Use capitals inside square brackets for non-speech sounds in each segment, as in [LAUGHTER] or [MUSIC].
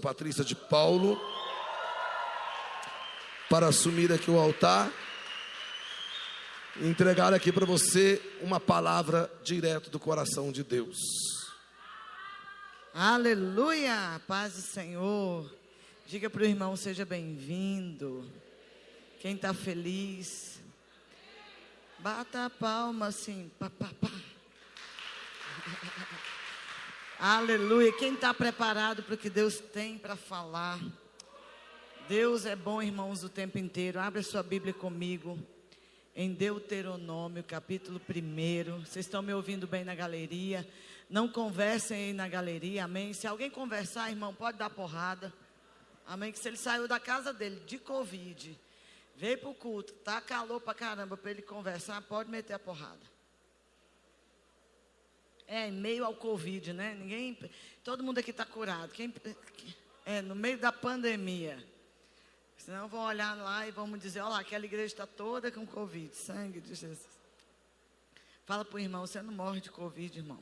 Patrícia de Paulo para assumir aqui o altar e entregar aqui para você uma palavra direto do coração de Deus. Aleluia, paz do Senhor. Diga para o irmão, seja bem-vindo. Quem está feliz, bata a palma assim, pá, pá, pá. [LAUGHS] Aleluia. Quem está preparado para o que Deus tem para falar? Deus é bom, irmãos, o tempo inteiro. Abre a sua Bíblia comigo. Em Deuteronômio, capítulo 1. Vocês estão me ouvindo bem na galeria? Não conversem aí na galeria, amém? Se alguém conversar, irmão, pode dar porrada. Amém? Que se ele saiu da casa dele de Covid, veio para o culto, tá calor para caramba para ele conversar, pode meter a porrada. É, em meio ao Covid, né? Ninguém. Todo mundo aqui está curado. Quem, é, no meio da pandemia. Senão vão olhar lá e vamos dizer, olha lá, aquela igreja está toda com Covid. Sangue de Jesus. Fala para o irmão, você não morre de Covid, irmão.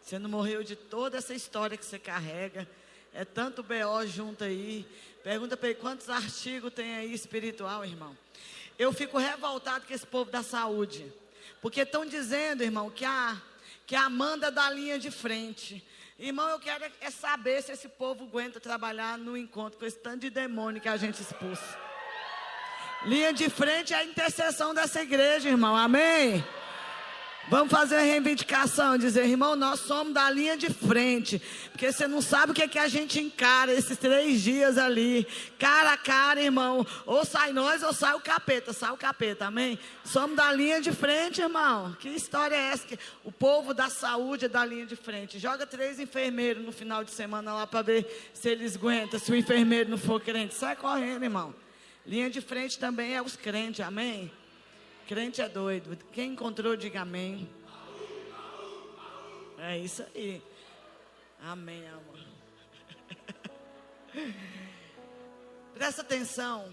Você não morreu de toda essa história que você carrega. É tanto BO junto aí. Pergunta para ele quantos artigos tem aí espiritual, irmão. Eu fico revoltado com esse povo da saúde. Porque estão dizendo, irmão, que a que a Amanda da linha de frente. Irmão, eu quero é saber se esse povo aguenta trabalhar no encontro com esse tanto de demônio que a gente expulsa. Linha de frente é a intercessão dessa igreja, irmão. Amém? Vamos fazer a reivindicação, dizer, irmão, nós somos da linha de frente. Porque você não sabe o que, é que a gente encara esses três dias ali. Cara a cara, irmão. Ou sai nós ou sai o capeta. Sai o capeta, amém? Somos da linha de frente, irmão. Que história é essa? O povo da saúde é da linha de frente. Joga três enfermeiros no final de semana lá para ver se eles aguentam. Se o enfermeiro não for crente, sai correndo, irmão. Linha de frente também é os crentes, amém? Crente é doido. Quem encontrou, diga amém. É isso aí. Amém, amor. [LAUGHS] Presta atenção.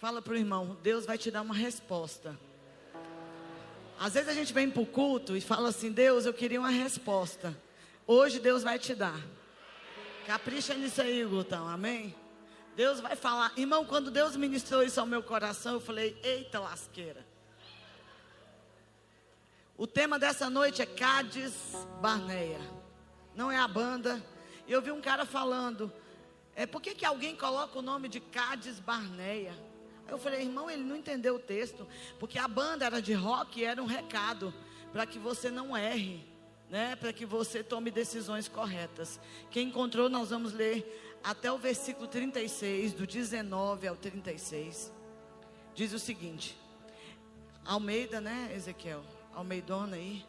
Fala para o irmão. Deus vai te dar uma resposta. Às vezes a gente vem para o culto e fala assim: Deus, eu queria uma resposta. Hoje Deus vai te dar. Capricha nisso aí, Gutão. Amém? Deus vai falar. Irmão, quando Deus ministrou isso ao meu coração, eu falei: Eita lasqueira. O tema dessa noite é Cádiz Barneia. Não é a banda. Eu vi um cara falando, é por que, que alguém coloca o nome de Cádiz Barneia? Eu falei, irmão, ele não entendeu o texto, porque a banda era de rock e era um recado para que você não erre, né? Para que você tome decisões corretas. Quem encontrou, nós vamos ler até o versículo 36, do 19 ao 36. Diz o seguinte: Almeida, né, Ezequiel? Almeidona aí.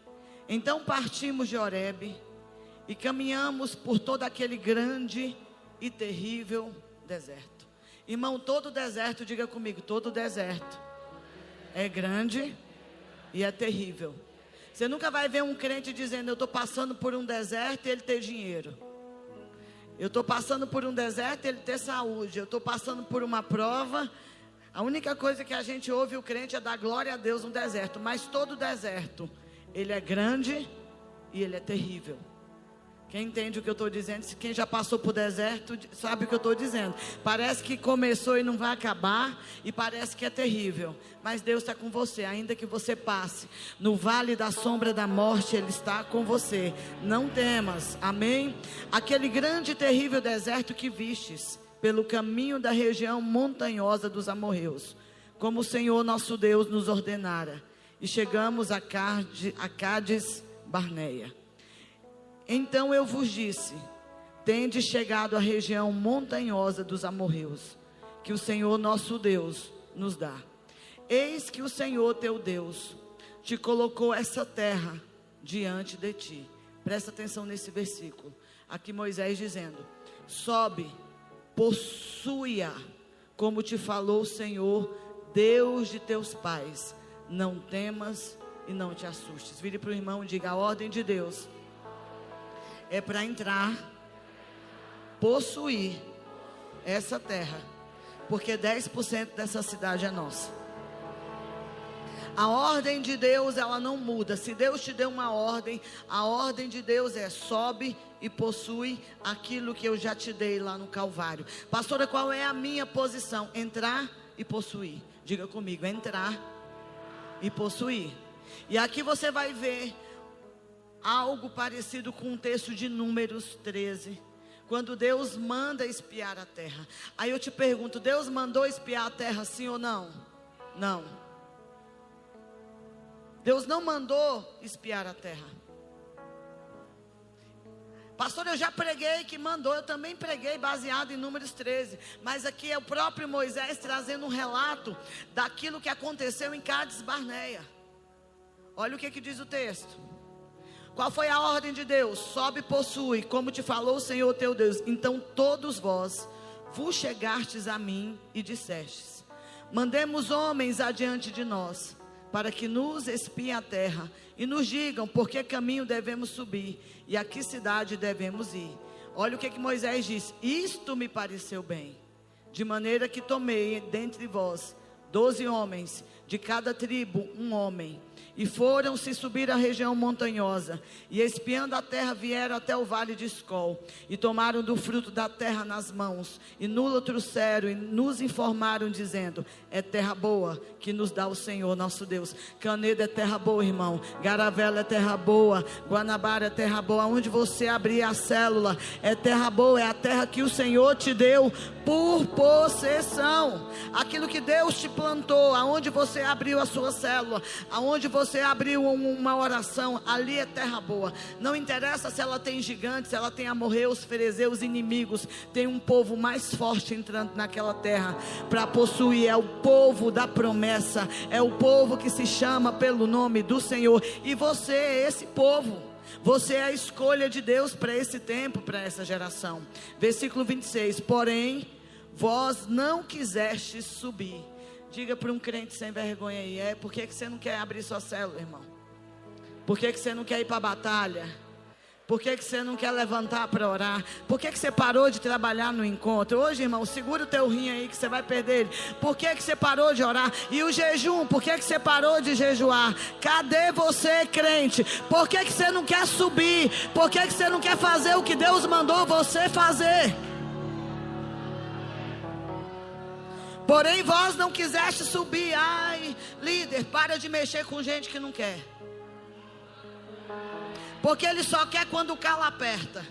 Então partimos de Oreb e caminhamos por todo aquele grande e terrível deserto. Irmão, todo deserto, diga comigo, todo deserto é grande e é terrível. Você nunca vai ver um crente dizendo: Eu estou passando por um deserto e ele ter dinheiro. Eu estou passando por um deserto e ele ter saúde. Eu estou passando por uma prova a única coisa que a gente ouve o crente é dar glória a Deus no deserto, mas todo deserto, ele é grande e ele é terrível. Quem entende o que eu estou dizendo, quem já passou por deserto, sabe o que eu estou dizendo. Parece que começou e não vai acabar, e parece que é terrível. Mas Deus está com você, ainda que você passe no vale da sombra da morte, Ele está com você. Não temas, amém? Aquele grande e terrível deserto que vistes pelo caminho da região montanhosa dos amorreus, como o Senhor nosso Deus nos ordenara. E chegamos a, Cádiz, Barneia. Então eu vos disse: Tende chegado à região montanhosa dos amorreus, que o Senhor nosso Deus nos dá. Eis que o Senhor teu Deus te colocou essa terra diante de ti. Presta atenção nesse versículo. Aqui Moisés dizendo: Sobe possua, como te falou o Senhor, Deus de teus pais. Não temas e não te assustes. Vire para o irmão e diga: a ordem de Deus é para entrar, possuir essa terra, porque 10% dessa cidade é nossa. A ordem de Deus, ela não muda. Se Deus te deu uma ordem, a ordem de Deus é sobe e possui aquilo que eu já te dei lá no Calvário. Pastora, qual é a minha posição? Entrar e possuir. Diga comigo, entrar e possuir. E aqui você vai ver algo parecido com o texto de Números 13 quando Deus manda espiar a terra. Aí eu te pergunto: Deus mandou espiar a terra sim ou não? Não. Deus não mandou espiar a terra. Pastor, eu já preguei que mandou, eu também preguei baseado em Números 13. Mas aqui é o próprio Moisés trazendo um relato daquilo que aconteceu em Cádiz Barneia. Olha o que, que diz o texto. Qual foi a ordem de Deus? Sobe e possui, como te falou o Senhor teu Deus. Então todos vós vos chegastes a mim e dissestes: Mandemos homens adiante de nós, para que nos espiem a terra e nos digam por que caminho devemos subir e a que cidade devemos ir. Olha o que, que Moisés diz: Isto me pareceu bem, de maneira que tomei dentre vós doze homens, de cada tribo um homem e foram se subir à região montanhosa, e espiando a terra vieram até o vale de Escol, e tomaram do fruto da terra nas mãos, e nula trouxeram, e nos informaram, dizendo: É terra boa que nos dá o Senhor nosso Deus. Canedo é terra boa, irmão. Garavela é terra boa. Guanabara é terra boa. Onde você abrir a célula é terra boa, é a terra que o Senhor te deu por possessão. Aquilo que Deus te plantou, aonde você abriu a sua célula, aonde você você abriu uma oração, ali é terra boa. Não interessa se ela tem gigantes, se ela tem amorreus, ferezeus, inimigos. Tem um povo mais forte entrando naquela terra para possuir. É o povo da promessa. É o povo que se chama pelo nome do Senhor. E você é esse povo. Você é a escolha de Deus para esse tempo, para essa geração. Versículo 26. Porém, vós não quisestes subir Diga para um crente sem vergonha aí, é por que, que você não quer abrir sua célula, irmão? Por que, que você não quer ir para a batalha? Por que, que você não quer levantar para orar? Por que, que você parou de trabalhar no encontro? Hoje, irmão, segura o teu rim aí que você vai perder ele. Por que, que você parou de orar? E o jejum, por que, que você parou de jejuar? Cadê você, crente? Por que, que você não quer subir? Por que, que você não quer fazer o que Deus mandou você fazer? Porém, vós não quiseste subir. Ai, líder, para de mexer com gente que não quer. Porque ele só quer quando o calo aperta.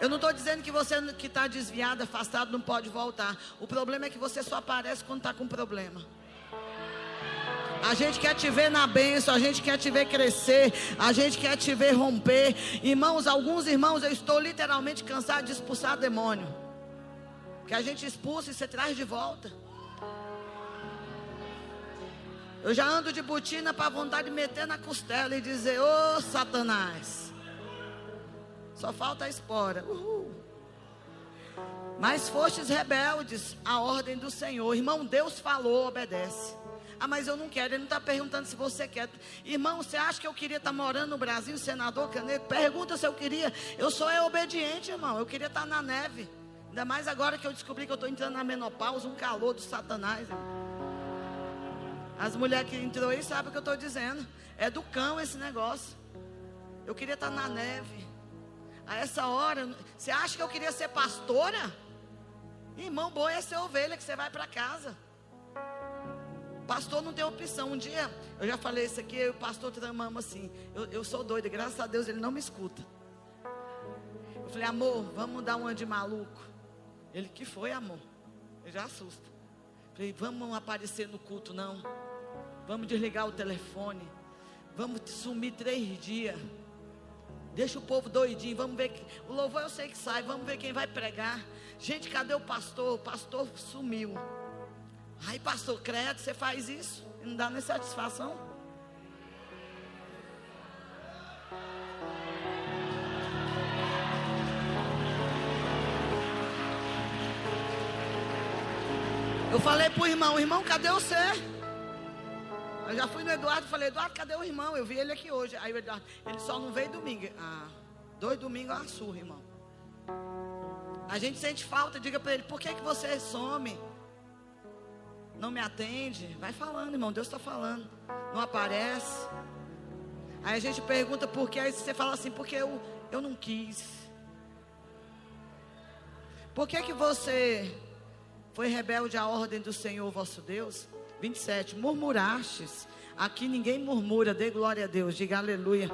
Eu não estou dizendo que você que está desviado, afastado, não pode voltar. O problema é que você só aparece quando está com problema. A gente quer te ver na bênção, a gente quer te ver crescer, a gente quer te ver romper. Irmãos, alguns irmãos, eu estou literalmente cansado de expulsar demônio que a gente expulsa e você traz de volta. Eu já ando de botina para vontade de meter na costela e dizer: Ô oh, Satanás. Só falta a espora. Uhul. Mas fostes rebeldes à ordem do Senhor. Irmão, Deus falou, obedece. Ah, mas eu não quero. Ele não está perguntando se você quer. Irmão, você acha que eu queria estar tá morando no Brasil, senador Canedo? Pergunta se eu queria. Eu sou é obediente, irmão. Eu queria estar tá na neve. Ainda mais agora que eu descobri que eu estou entrando na menopausa, um calor do satanás. As mulheres que entrou aí sabem o que eu estou dizendo. É do cão esse negócio. Eu queria estar na neve. A essa hora, você acha que eu queria ser pastora? Irmão, boi é ser ovelha que você vai para casa. Pastor não tem opção. Um dia, eu já falei isso aqui, o pastor tramamos assim. Eu, eu sou doida, graças a Deus ele não me escuta. Eu falei, amor, vamos dar uma de maluco. Ele que foi, amor. Ele já assusta. Falei, vamos aparecer no culto, não. Vamos desligar o telefone. Vamos sumir três dias. Deixa o povo doidinho. Vamos ver. Que... O louvor eu sei que sai. Vamos ver quem vai pregar. Gente, cadê o pastor? O pastor sumiu. Aí, pastor, credo, você faz isso? Não dá nem satisfação? Eu falei pro irmão, irmão, cadê você? Eu já fui no Eduardo falei, Eduardo, cadê o irmão? Eu vi ele aqui hoje. Aí o Eduardo, ele só não veio domingo. Ah, dois domingos é uma surra, irmão. A gente sente falta, diga para ele, por que, que você some? não me atende. Vai falando, irmão, Deus está falando. Não aparece. Aí a gente pergunta por quê, aí você fala assim, porque eu, eu não quis. Por que que você foi rebelde à ordem do Senhor vosso Deus? 27. Murmurastes. Aqui ninguém murmura, dê glória a Deus, diga aleluia.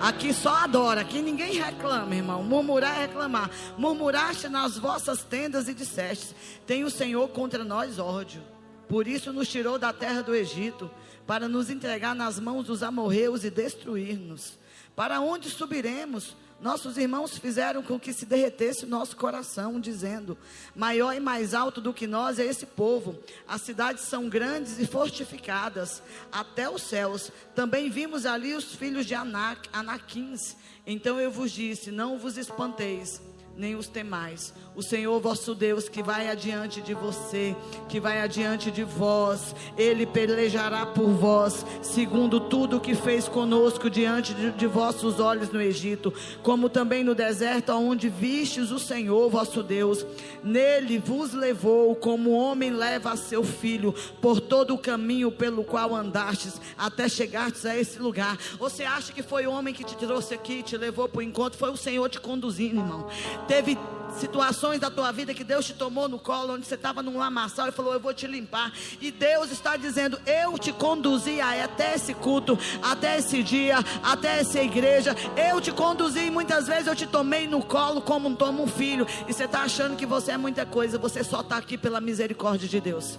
Aqui só adora, aqui ninguém reclama, irmão. Murmurar é reclamar. Murmuraste nas vossas tendas e disseste: Tem o Senhor contra nós ódio. Por isso nos tirou da terra do Egito, para nos entregar nas mãos dos amorreus e destruir-nos. Para onde subiremos? Nossos irmãos fizeram com que se derretesse o nosso coração, dizendo: Maior e mais alto do que nós é esse povo. As cidades são grandes e fortificadas, até os céus. Também vimos ali os filhos de Anak, Anaquins. Então eu vos disse: Não vos espanteis nem os temais. O Senhor vosso Deus que vai adiante de você, que vai adiante de vós, ele pelejará por vós, segundo tudo que fez conosco diante de, de vossos olhos no Egito, como também no deserto, onde vistes o Senhor vosso Deus. Nele vos levou, como homem leva a seu filho, por todo o caminho pelo qual andastes, até chegastes a esse lugar. Você acha que foi o homem que te trouxe aqui, te levou para o encontro? Foi o Senhor te conduzindo, irmão. Teve situações da tua vida que Deus te tomou no colo, onde você estava num lamaçal e falou: Eu vou te limpar. E Deus está dizendo: Eu te conduzi até esse culto, até esse dia, até essa igreja. Eu te conduzi e muitas vezes eu te tomei no colo como toma um filho. E você está achando que você é muita coisa, você só está aqui pela misericórdia de Deus.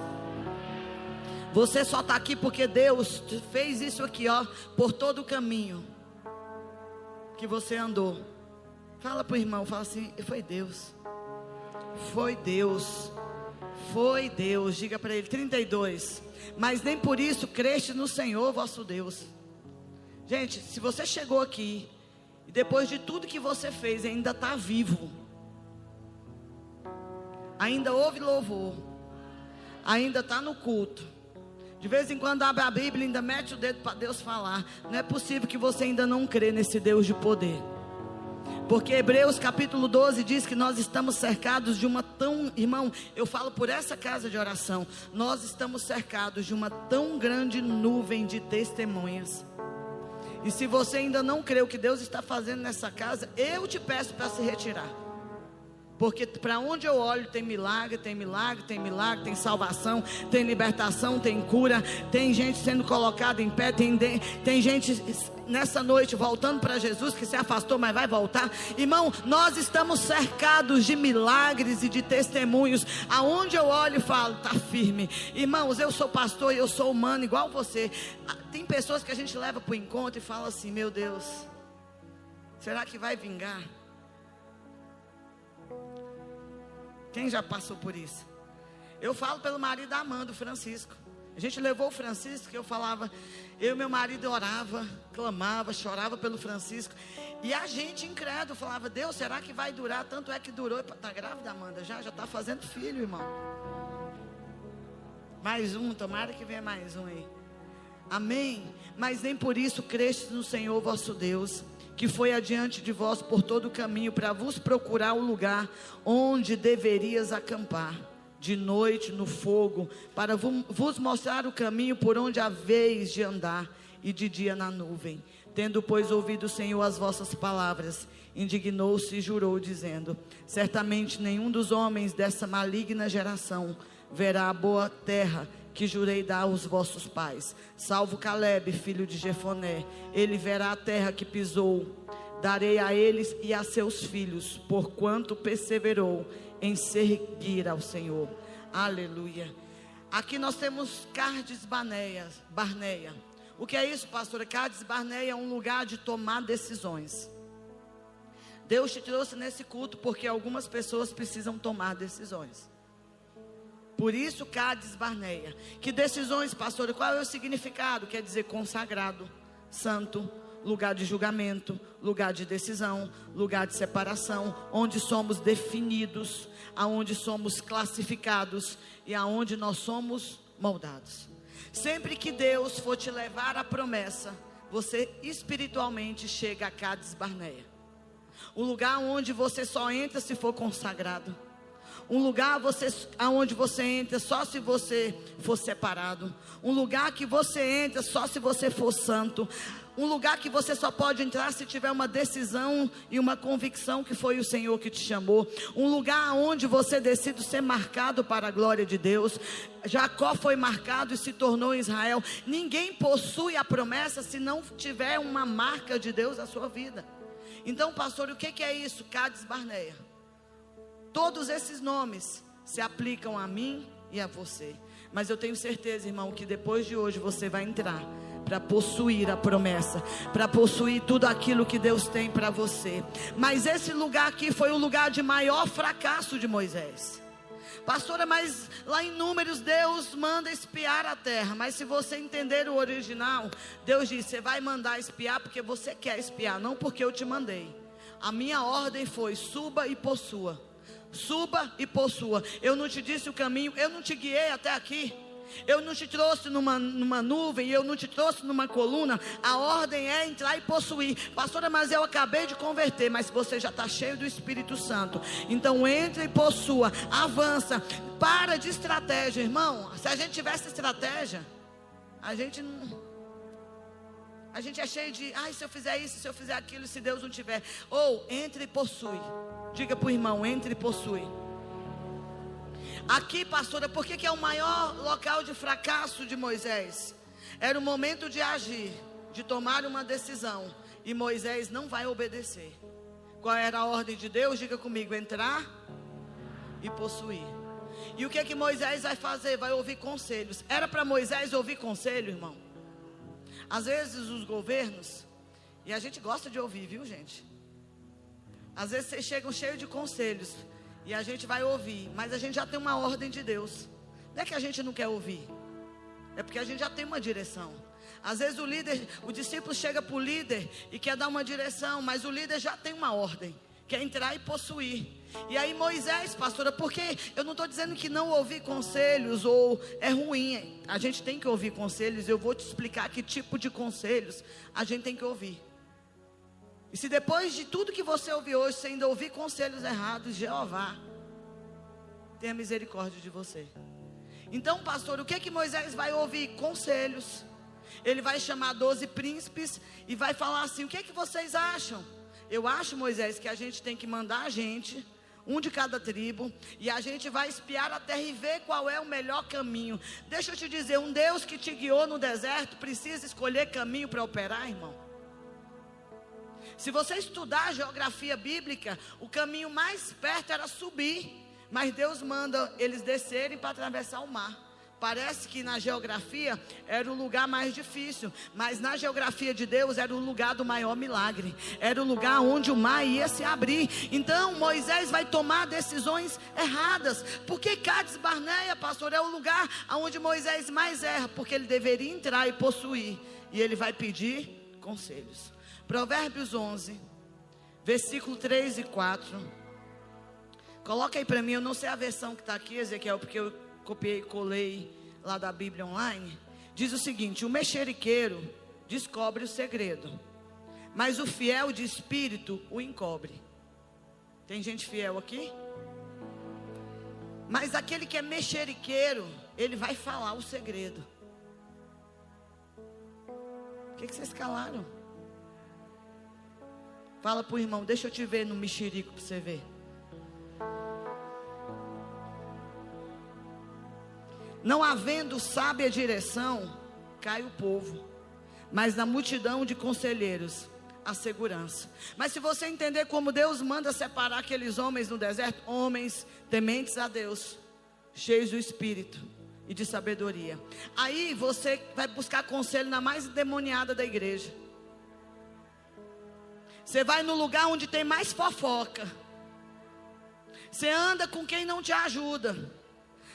Você só está aqui porque Deus fez isso aqui, ó, por todo o caminho que você andou. Fala para o irmão, fala assim: foi Deus. Foi Deus. Foi Deus. Diga para ele: 32. Mas nem por isso creste no Senhor vosso Deus. Gente, se você chegou aqui e depois de tudo que você fez ainda está vivo, ainda ouve louvor, ainda está no culto. De vez em quando abre a Bíblia ainda mete o dedo para Deus falar. Não é possível que você ainda não crê nesse Deus de poder. Porque Hebreus capítulo 12 diz que nós estamos cercados de uma tão, irmão, eu falo por essa casa de oração, nós estamos cercados de uma tão grande nuvem de testemunhas. E se você ainda não crê o que Deus está fazendo nessa casa, eu te peço para se retirar. Porque para onde eu olho tem milagre, tem milagre, tem milagre, tem salvação, tem libertação, tem cura, tem gente sendo colocada em pé, tem, tem gente nessa noite voltando para Jesus que se afastou, mas vai voltar. Irmão, nós estamos cercados de milagres e de testemunhos. Aonde eu olho e falo, tá firme. Irmãos, eu sou pastor e eu sou humano igual você. Ah, tem pessoas que a gente leva para o encontro e fala assim: Meu Deus, será que vai vingar? Quem já passou por isso? Eu falo pelo marido da Amanda, o Francisco. A gente levou o Francisco, que eu falava, eu e meu marido orava, clamava, chorava pelo Francisco. E a gente incrédulo falava, Deus, será que vai durar? Tanto é que durou. Está grávida, Amanda? Já, já está fazendo filho, irmão. Mais um, tomara que venha mais um aí. Amém. Mas nem por isso creste no Senhor vosso Deus que foi adiante de vós por todo o caminho para vos procurar o lugar onde deverias acampar, de noite no fogo, para vos mostrar o caminho por onde haveis de andar, e de dia na nuvem. Tendo, pois, ouvido o Senhor as vossas palavras, indignou-se e jurou, dizendo: Certamente nenhum dos homens dessa maligna geração verá a boa terra que jurei dar aos vossos pais, salvo Caleb, filho de Jefoné, ele verá a terra que pisou, darei a eles e a seus filhos, porquanto perseverou em seguir ao Senhor. Aleluia. Aqui nós temos Cardes Barneia. Barneia. O que é isso, pastora? Cardes Barneia é um lugar de tomar decisões. Deus te trouxe nesse culto porque algumas pessoas precisam tomar decisões. Por isso Cádiz Barneia. Que decisões, pastor? Qual é o significado? Quer dizer consagrado, santo, lugar de julgamento, lugar de decisão, lugar de separação, onde somos definidos, aonde somos classificados e aonde nós somos moldados. Sempre que Deus for te levar à promessa, você espiritualmente chega a Cádiz Barneia. O lugar onde você só entra se for consagrado Um lugar você, aonde você entra só se você for separado. Um lugar que você entra só se você for santo. Um lugar que você só pode entrar se tiver uma decisão e uma convicção que foi o Senhor que te chamou. Um lugar onde você decide ser marcado para a glória de Deus. Jacó foi marcado e se tornou Israel. Ninguém possui a promessa se não tiver uma marca de Deus na sua vida. Então, pastor, o que é isso? Cades Barneia. Todos esses nomes se aplicam a mim e a você. Mas eu tenho certeza, irmão, que depois de hoje você vai entrar para possuir a promessa, para possuir tudo aquilo que Deus tem para você. Mas esse lugar aqui foi o lugar de maior fracasso de Moisés. Pastora, mas lá em Números Deus manda espiar a terra. Mas se você entender o original, Deus diz: você vai mandar espiar porque você quer espiar, não porque eu te mandei. A minha ordem foi: suba e possua. Suba e possua. Eu não te disse o caminho, eu não te guiei até aqui. Eu não te trouxe numa, numa nuvem, eu não te trouxe numa coluna. A ordem é entrar e possuir. Pastora, mas eu acabei de converter, mas você já está cheio do Espírito Santo. Então entre e possua, avança. Para de estratégia, irmão. Se a gente tivesse estratégia, a gente não. A gente é cheio de, ai, se eu fizer isso, se eu fizer aquilo, se Deus não tiver. Ou entre e possui. Diga para o irmão, entre e possui. Aqui, pastora, por que, que é o maior local de fracasso de Moisés? Era o momento de agir, de tomar uma decisão. E Moisés não vai obedecer. Qual era a ordem de Deus? Diga comigo: entrar e possuir. E o que é que Moisés vai fazer? Vai ouvir conselhos. Era para Moisés ouvir conselho, irmão? Às vezes os governos, e a gente gosta de ouvir, viu, gente? Às vezes vocês chegam cheios de conselhos. E a gente vai ouvir, mas a gente já tem uma ordem de Deus. Não é que a gente não quer ouvir, é porque a gente já tem uma direção. Às vezes o líder, o discípulo chega para o líder e quer dar uma direção, mas o líder já tem uma ordem, quer entrar e possuir. E aí Moisés, pastora, porque eu não estou dizendo que não ouvir conselhos ou é ruim. A gente tem que ouvir conselhos. Eu vou te explicar que tipo de conselhos a gente tem que ouvir. E se depois de tudo que você ouviu hoje, você ainda ouvir conselhos errados, Jeová, tenha misericórdia de você. Então, pastor, o que que Moisés vai ouvir? Conselhos. Ele vai chamar doze príncipes e vai falar assim: o que que vocês acham? Eu acho, Moisés, que a gente tem que mandar a gente, um de cada tribo, e a gente vai espiar a terra e ver qual é o melhor caminho. Deixa eu te dizer: um Deus que te guiou no deserto precisa escolher caminho para operar, irmão. Se você estudar a geografia bíblica, o caminho mais perto era subir, mas Deus manda eles descerem para atravessar o mar. Parece que na geografia era o lugar mais difícil, mas na geografia de Deus era o lugar do maior milagre, era o lugar onde o mar ia se abrir. Então Moisés vai tomar decisões erradas, porque Cades Barneia, pastor, é o lugar onde Moisés mais erra, porque ele deveria entrar e possuir, e ele vai pedir conselhos. Provérbios 11, versículo 3 e 4. Coloca aí para mim, eu não sei a versão que está aqui, Ezequiel, porque eu copiei e colei lá da Bíblia online. Diz o seguinte: o mexeriqueiro descobre o segredo, mas o fiel de espírito o encobre. Tem gente fiel aqui? Mas aquele que é mexeriqueiro, ele vai falar o segredo. O que, que vocês calaram? Fala pro irmão, deixa eu te ver no mexerico para você ver. Não havendo sábia direção, cai o povo, mas na multidão de conselheiros, a segurança. Mas se você entender como Deus manda separar aqueles homens no deserto, homens tementes a Deus, cheios do Espírito e de sabedoria. Aí você vai buscar conselho na mais demoniada da igreja. Você vai no lugar onde tem mais fofoca. Você anda com quem não te ajuda.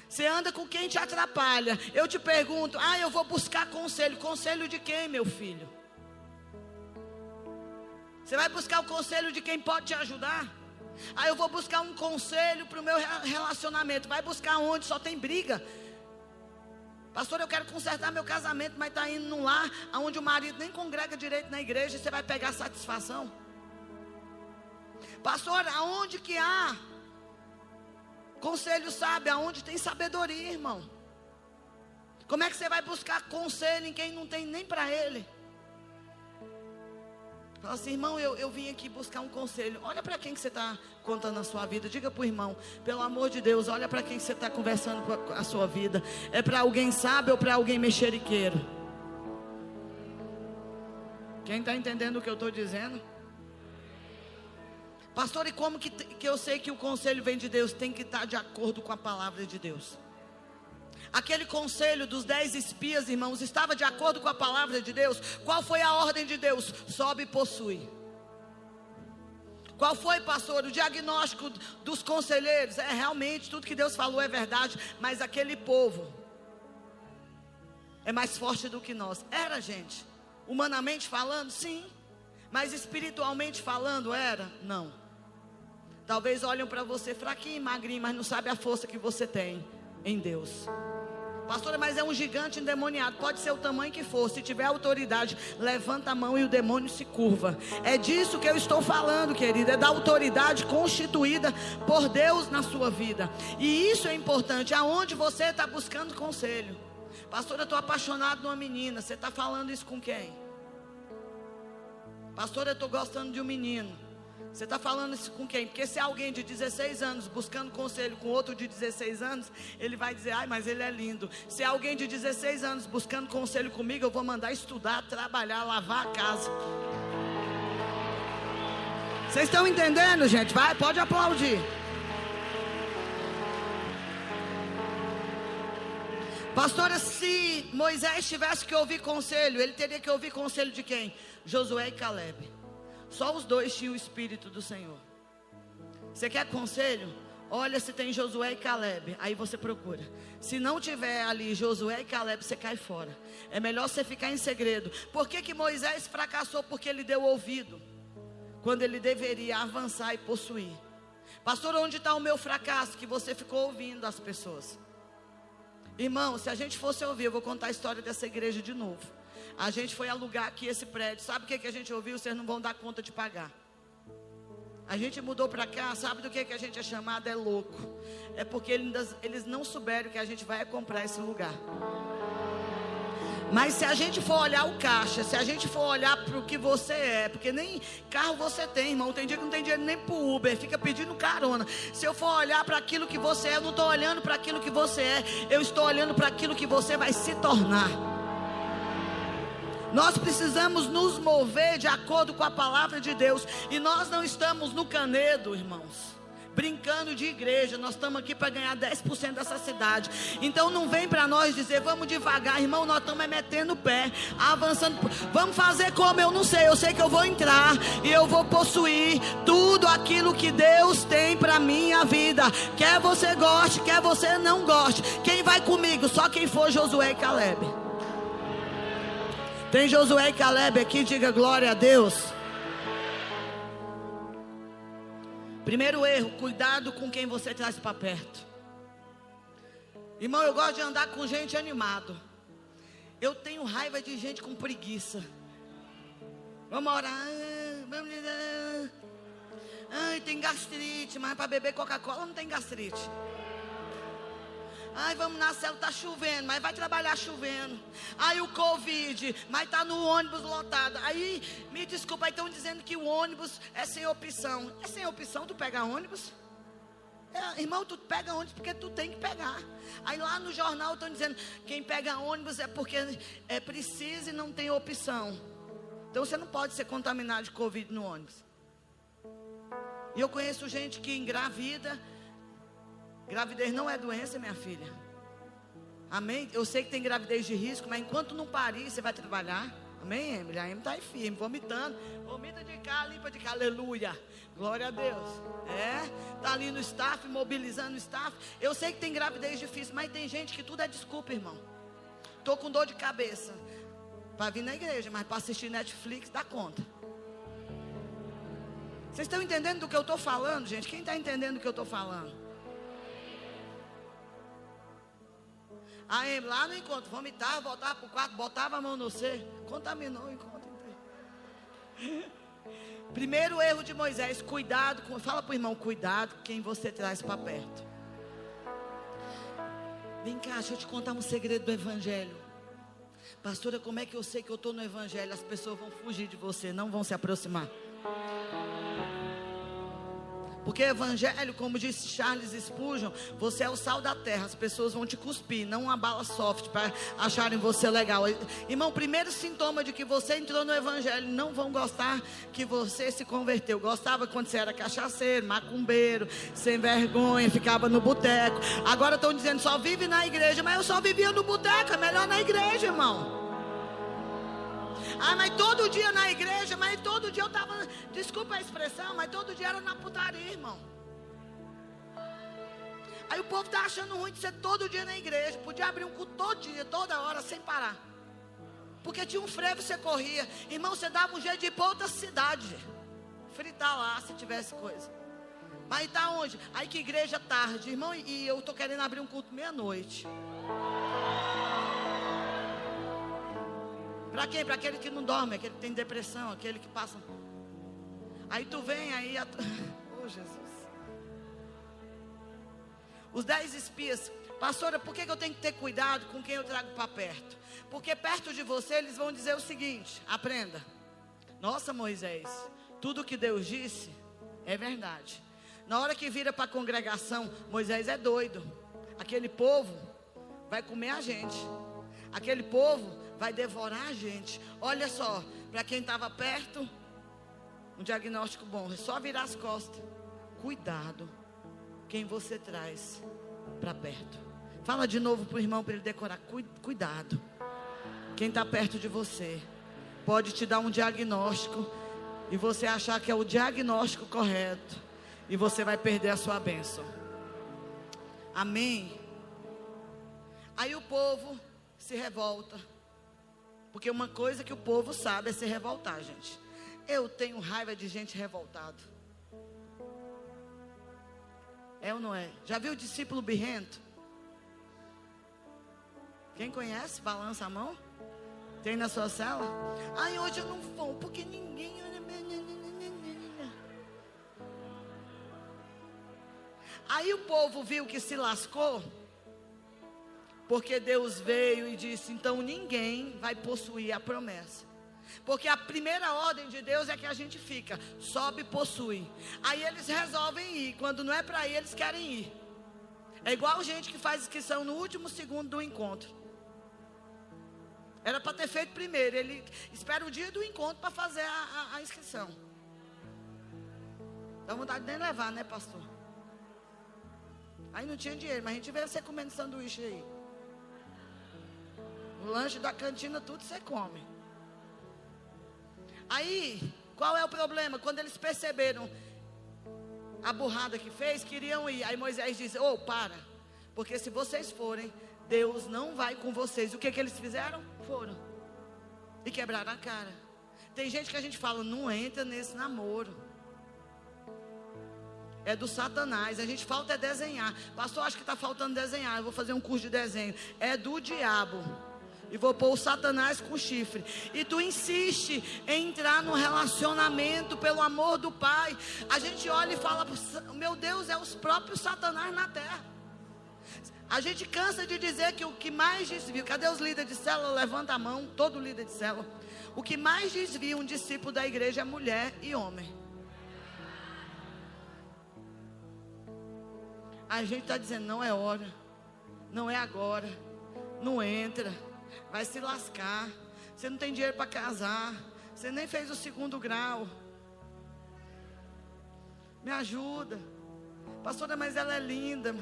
Você anda com quem te atrapalha. Eu te pergunto: ah, eu vou buscar conselho. Conselho de quem, meu filho? Você vai buscar o conselho de quem pode te ajudar? Ah, eu vou buscar um conselho para o meu relacionamento. Vai buscar onde só tem briga. Pastor, eu quero consertar meu casamento, mas está indo num lar onde o marido nem congrega direito na igreja e você vai pegar satisfação. Pastor, aonde que há conselho sabe aonde tem sabedoria, irmão. Como é que você vai buscar conselho em quem não tem nem para ele? Fala assim, irmão, eu, eu vim aqui buscar um conselho. Olha para quem que você está contando a sua vida. Diga para o irmão, pelo amor de Deus, olha para quem que você está conversando a sua vida. É para alguém sábio ou para alguém mexeriqueiro? Quem está entendendo o que eu estou dizendo? Pastor, e como que, que eu sei que o conselho vem de Deus? Tem que estar de acordo com a palavra de Deus. Aquele conselho dos dez espias, irmãos, estava de acordo com a palavra de Deus? Qual foi a ordem de Deus? Sobe e possui. Qual foi, pastor, o diagnóstico dos conselheiros? É realmente tudo que Deus falou é verdade, mas aquele povo é mais forte do que nós. Era, gente. Humanamente falando, sim. Mas espiritualmente falando, era? Não. Talvez olhem para você fraquinho, magrinho, mas não sabe a força que você tem em Deus. Pastora, mas é um gigante endemoniado. Pode ser o tamanho que for. Se tiver autoridade, levanta a mão e o demônio se curva. É disso que eu estou falando, querida. É da autoridade constituída por Deus na sua vida. E isso é importante. Aonde você está buscando conselho? Pastora, eu estou apaixonado numa menina. Você está falando isso com quem? Pastora, eu estou gostando de um menino. Você está falando isso com quem? Porque se é alguém de 16 anos buscando conselho com outro de 16 anos, ele vai dizer, ai, mas ele é lindo. Se é alguém de 16 anos buscando conselho comigo, eu vou mandar estudar, trabalhar, lavar a casa. Vocês estão entendendo, gente? Vai, pode aplaudir. Pastora, se Moisés tivesse que ouvir conselho, ele teria que ouvir conselho de quem? Josué e Caleb. Só os dois tinham o Espírito do Senhor. Você quer conselho? Olha se tem Josué e Caleb. Aí você procura. Se não tiver ali Josué e Caleb, você cai fora. É melhor você ficar em segredo. Por que, que Moisés fracassou? Porque ele deu ouvido. Quando ele deveria avançar e possuir. Pastor, onde está o meu fracasso? Que você ficou ouvindo as pessoas. Irmão, se a gente fosse ouvir, eu vou contar a história dessa igreja de novo. A gente foi alugar aqui esse prédio. Sabe o que, que a gente ouviu? Vocês não vão dar conta de pagar. A gente mudou para cá, sabe do que, que a gente é chamado? É louco. É porque eles, não souberam que a gente vai comprar esse lugar. Mas se a gente for olhar o caixa, se a gente for olhar para o que você é, porque nem carro você tem, irmão. Tem dia que não tem dinheiro nem para Uber, fica pedindo carona. Se eu for olhar para aquilo que você é, eu não estou olhando para aquilo que você é, eu estou olhando para aquilo que você vai se tornar. Nós precisamos nos mover de acordo com a palavra de Deus. E nós não estamos no canedo, irmãos brincando de igreja. Nós estamos aqui para ganhar 10% dessa cidade. Então não vem para nós dizer, vamos devagar, irmão. Nós estamos metendo o pé, avançando. Vamos fazer como? Eu não sei. Eu sei que eu vou entrar e eu vou possuir tudo aquilo que Deus tem para minha vida. Quer você goste, quer você não goste. Quem vai comigo? Só quem for Josué e Caleb. Tem Josué e Caleb aqui, diga glória a Deus. Primeiro erro, cuidado com quem você traz para perto. Irmão, eu gosto de andar com gente animado. Eu tenho raiva de gente com preguiça. Vamos orar. Ai, tem gastrite, mas para beber Coca-Cola não tem gastrite. Ai, vamos na célula, tá chovendo, mas vai trabalhar chovendo. Aí o Covid, mas tá no ônibus lotado. Aí, me desculpa, aí estão dizendo que o ônibus é sem opção. É sem opção tu pegar ônibus? É, irmão, tu pega ônibus porque tu tem que pegar. Aí lá no jornal estão dizendo, quem pega ônibus é porque é preciso e não tem opção. Então você não pode ser contaminado de Covid no ônibus. E eu conheço gente que engravida Gravidez não é doença, minha filha. Amém? Eu sei que tem gravidez de risco, mas enquanto não parir, você vai trabalhar. Amém, Emily? A Emily está aí firme, vomitando. Vomita de cá, limpa de cá. Aleluia. Glória a Deus. É? Está ali no staff, mobilizando o staff. Eu sei que tem gravidez difícil, mas tem gente que tudo é desculpa, irmão. Estou com dor de cabeça. Para vir na igreja, mas para assistir Netflix, dá conta. Vocês estão entendendo do que eu estou falando, gente? Quem está entendendo do que eu estou falando? Aí lá no encontro, vomitava, voltava para o quarto, botava a mão no ser, contaminou o encontro. [LAUGHS] Primeiro erro de Moisés, cuidado com, fala para o irmão, cuidado com quem você traz para perto. Vem cá, deixa eu te contar um segredo do Evangelho. Pastora, como é que eu sei que eu estou no Evangelho? As pessoas vão fugir de você, não vão se aproximar. Porque evangelho, como disse Charles Spurgeon, você é o sal da terra. As pessoas vão te cuspir, não uma bala soft para acharem você legal. Irmão, primeiro sintoma de que você entrou no evangelho, não vão gostar que você se converteu. Gostava quando você era cachaceiro, macumbeiro, sem vergonha, ficava no boteco. Agora estão dizendo só vive na igreja, mas eu só vivia no boteco, é melhor na igreja, irmão. Ah, mas todo dia na igreja, mas todo dia eu estava, desculpa a expressão, mas todo dia era na putaria, irmão. Aí o povo está achando ruim de ser todo dia na igreja. Podia abrir um culto todo dia, toda hora, sem parar. Porque tinha um frevo, você corria. Irmão, você dava um jeito de ir para outra cidade. Fritar lá, se tivesse coisa. Mas está onde? Aí que igreja tarde, irmão, e eu estou querendo abrir um culto meia-noite. Para quem? Para aquele que não dorme, aquele que tem depressão, aquele que passa. Aí tu vem aí. A... [LAUGHS] Oh, Jesus. Os dez espias. Pastora, por que eu tenho que ter cuidado com quem eu trago para perto? Porque perto de você eles vão dizer o seguinte: aprenda. Nossa, Moisés, tudo que Deus disse é verdade. Na hora que vira para a congregação, Moisés é doido. Aquele povo vai comer a gente. Aquele povo vai devorar a gente. Olha só, para quem estava perto, um diagnóstico bom, é só virar as costas. Cuidado quem você traz para perto. Fala de novo para o irmão para ele decorar. Cuidado. Quem está perto de você pode te dar um diagnóstico e você achar que é o diagnóstico correto e você vai perder a sua bênção. Amém. Aí o povo se revolta. Porque uma coisa que o povo sabe é se revoltar, gente. Eu tenho raiva de gente revoltada. É ou não é? Já viu o discípulo birrento? Quem conhece? Balança a mão. Tem na sua cela? Ai, hoje eu não vou, porque ninguém. Aí o povo viu que se lascou. Porque Deus veio e disse: então ninguém vai possuir a promessa. Porque a primeira ordem de Deus é que a gente fica, sobe e possui. Aí eles resolvem ir, quando não é para ir, eles querem ir. É igual gente que faz inscrição no último segundo do encontro. Era para ter feito primeiro, ele espera o dia do encontro para fazer a, a, a inscrição. Dá vontade de nem levar, né, pastor? Aí não tinha dinheiro, mas a gente veio você comendo sanduíche aí. O lanche da cantina, tudo você come. Aí, qual é o problema? Quando eles perceberam a burrada que fez, queriam ir. Aí Moisés disse: Ô, oh, para. Porque se vocês forem, Deus não vai com vocês. O que, que eles fizeram? Foram. E quebraram a cara. Tem gente que a gente fala, não entra nesse namoro. É do Satanás. A gente falta é desenhar. Pastor, acho que está faltando desenhar. Eu vou fazer um curso de desenho. É do diabo. E vou pôr o Satanás com chifre. E tu insiste em entrar no relacionamento pelo amor do Pai. A gente olha e fala: Meu Deus, é os próprios Satanás na terra. A gente cansa de dizer que o que mais desvia. Cadê os líderes de célula? Levanta a mão, todo líder de célula. O que mais desvia um discípulo da igreja é mulher e homem. A gente está dizendo: não é hora, não é agora, não entra vai se lascar. Você não tem dinheiro para casar. Você nem fez o segundo grau. Me ajuda. Pastora, mas ela é linda.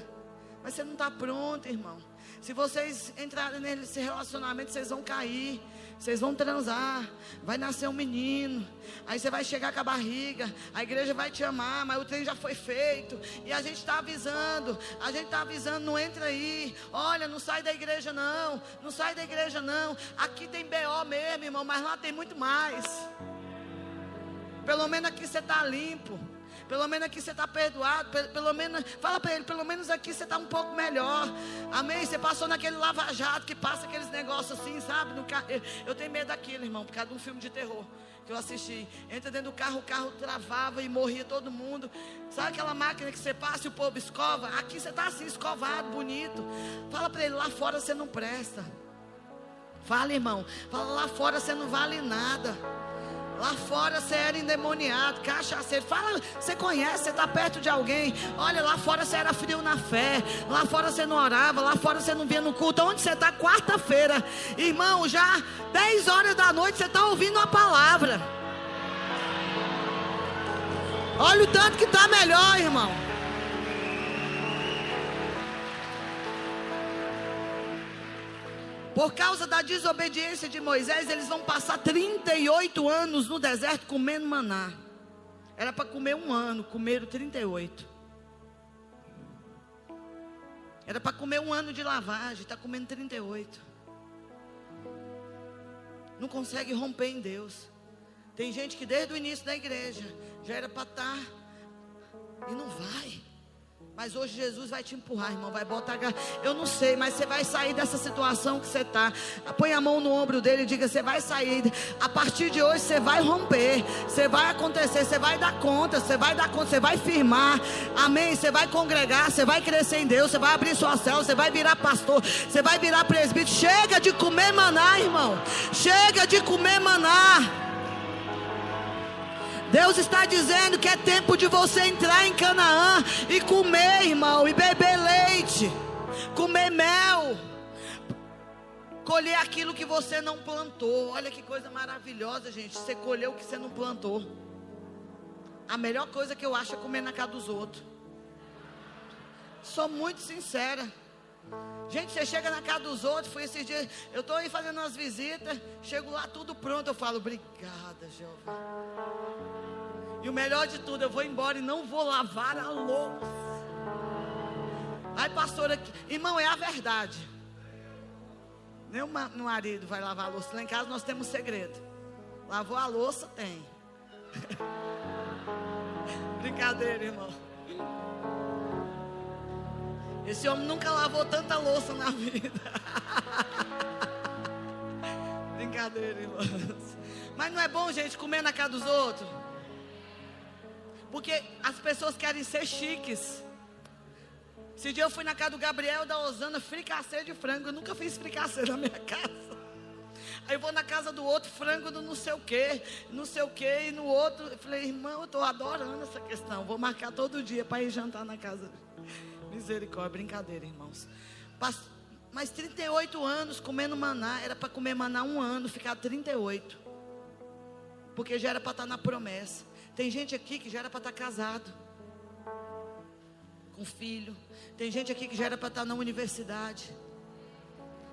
Mas você não está pronto, irmão. Se vocês entrarem nesse relacionamento, vocês vão cair. Vocês vão transar, vai nascer um menino, aí você vai chegar com a barriga, a igreja vai te amar, mas o trem já foi feito, e a gente está avisando, a gente está avisando, não entra aí, olha, não sai da igreja não, não sai da igreja não, aqui tem BO mesmo, irmão, mas lá tem muito mais. Pelo menos aqui você está limpo. Pelo menos aqui você está perdoado. Pelo, menos, fala para ele, pelo menos aqui você está um pouco melhor. Amém? Você passou naquele lava-jato que passa aqueles negócios assim, sabe? No carro. Eu tenho medo daquilo, irmão, por causa de um filme de terror que eu assisti. Entra dentro do carro, o carro travava e morria todo mundo. Sabe aquela máquina que você passa e o povo escova? Aqui você está assim, escovado, bonito. Fala para ele, lá fora você não presta. Fala, irmão. Fala, lá fora você não vale nada. Lá fora você era endemoniado, cachaceiro. Fala, você conhece, você está perto de alguém. Olha, lá fora você era frio na fé. Lá fora você não orava. Lá fora você não via no culto. Onde você está? Quarta-feira. Irmão, já 10 horas da noite você está ouvindo a palavra. Olha o tanto que está melhor, irmão. Por causa da desobediência de Moisés, eles vão passar 38 anos no deserto comendo maná. Era para comer um ano, comeram 38. Era para comer um ano de lavagem, está comendo 38. Não consegue romper em Deus. Tem gente que desde o início da igreja já era para estar tá, e não vai. Mas hoje Jesus vai te empurrar, irmão. Vai botar. Eu não sei, mas você vai sair dessa situação que você está. Põe a mão no ombro dele e diga: Você vai sair. A partir de hoje você vai romper. Você vai acontecer. Você vai dar conta. Você vai dar conta. Você vai firmar. Amém. Você vai congregar. Você vai crescer em Deus. Você vai abrir sua célula. Você vai virar pastor. Você vai virar presbítero. Chega de comer maná, irmão. Chega de comer maná. Deus está dizendo que é tempo de você entrar em Canaã e comer, irmão, e beber leite, comer mel, colher aquilo que você não plantou. Olha que coisa maravilhosa, gente. Você colheu o que você não plantou. A melhor coisa que eu acho é comer na casa dos outros. Sou muito sincera. Gente, você chega na casa dos outros, fui esses dias, eu estou aí fazendo umas visitas, chego lá tudo pronto, eu falo, obrigada, Jeová. E o melhor de tudo, eu vou embora e não vou lavar a louça. Aí, pastora, irmão, é a verdade. O marido vai lavar a louça. Lá em casa nós temos segredo. Lavou a louça, tem. [LAUGHS] Brincadeira, irmão. Esse homem nunca lavou tanta louça na vida. [LAUGHS] Brincadeira, irmãos. Mas não é bom, gente, comer na casa dos outros? Porque as pessoas querem ser chiques. Esse dia eu fui na casa do Gabriel da Osana, fricassê de frango. Eu nunca fiz fricassê na minha [LAUGHS] casa. Aí eu vou na casa do outro, frango do não sei o que, não sei o que, e no outro. Eu falei, irmão, eu estou adorando essa questão. Vou marcar todo dia para ir jantar na casa. Misericórdia, brincadeira, irmãos. Mas 38 anos comendo maná, era para comer maná um ano, ficar 38. Porque já era para estar tá na promessa. Tem gente aqui que já era para estar tá casado, com filho. Tem gente aqui que já era para estar tá na universidade.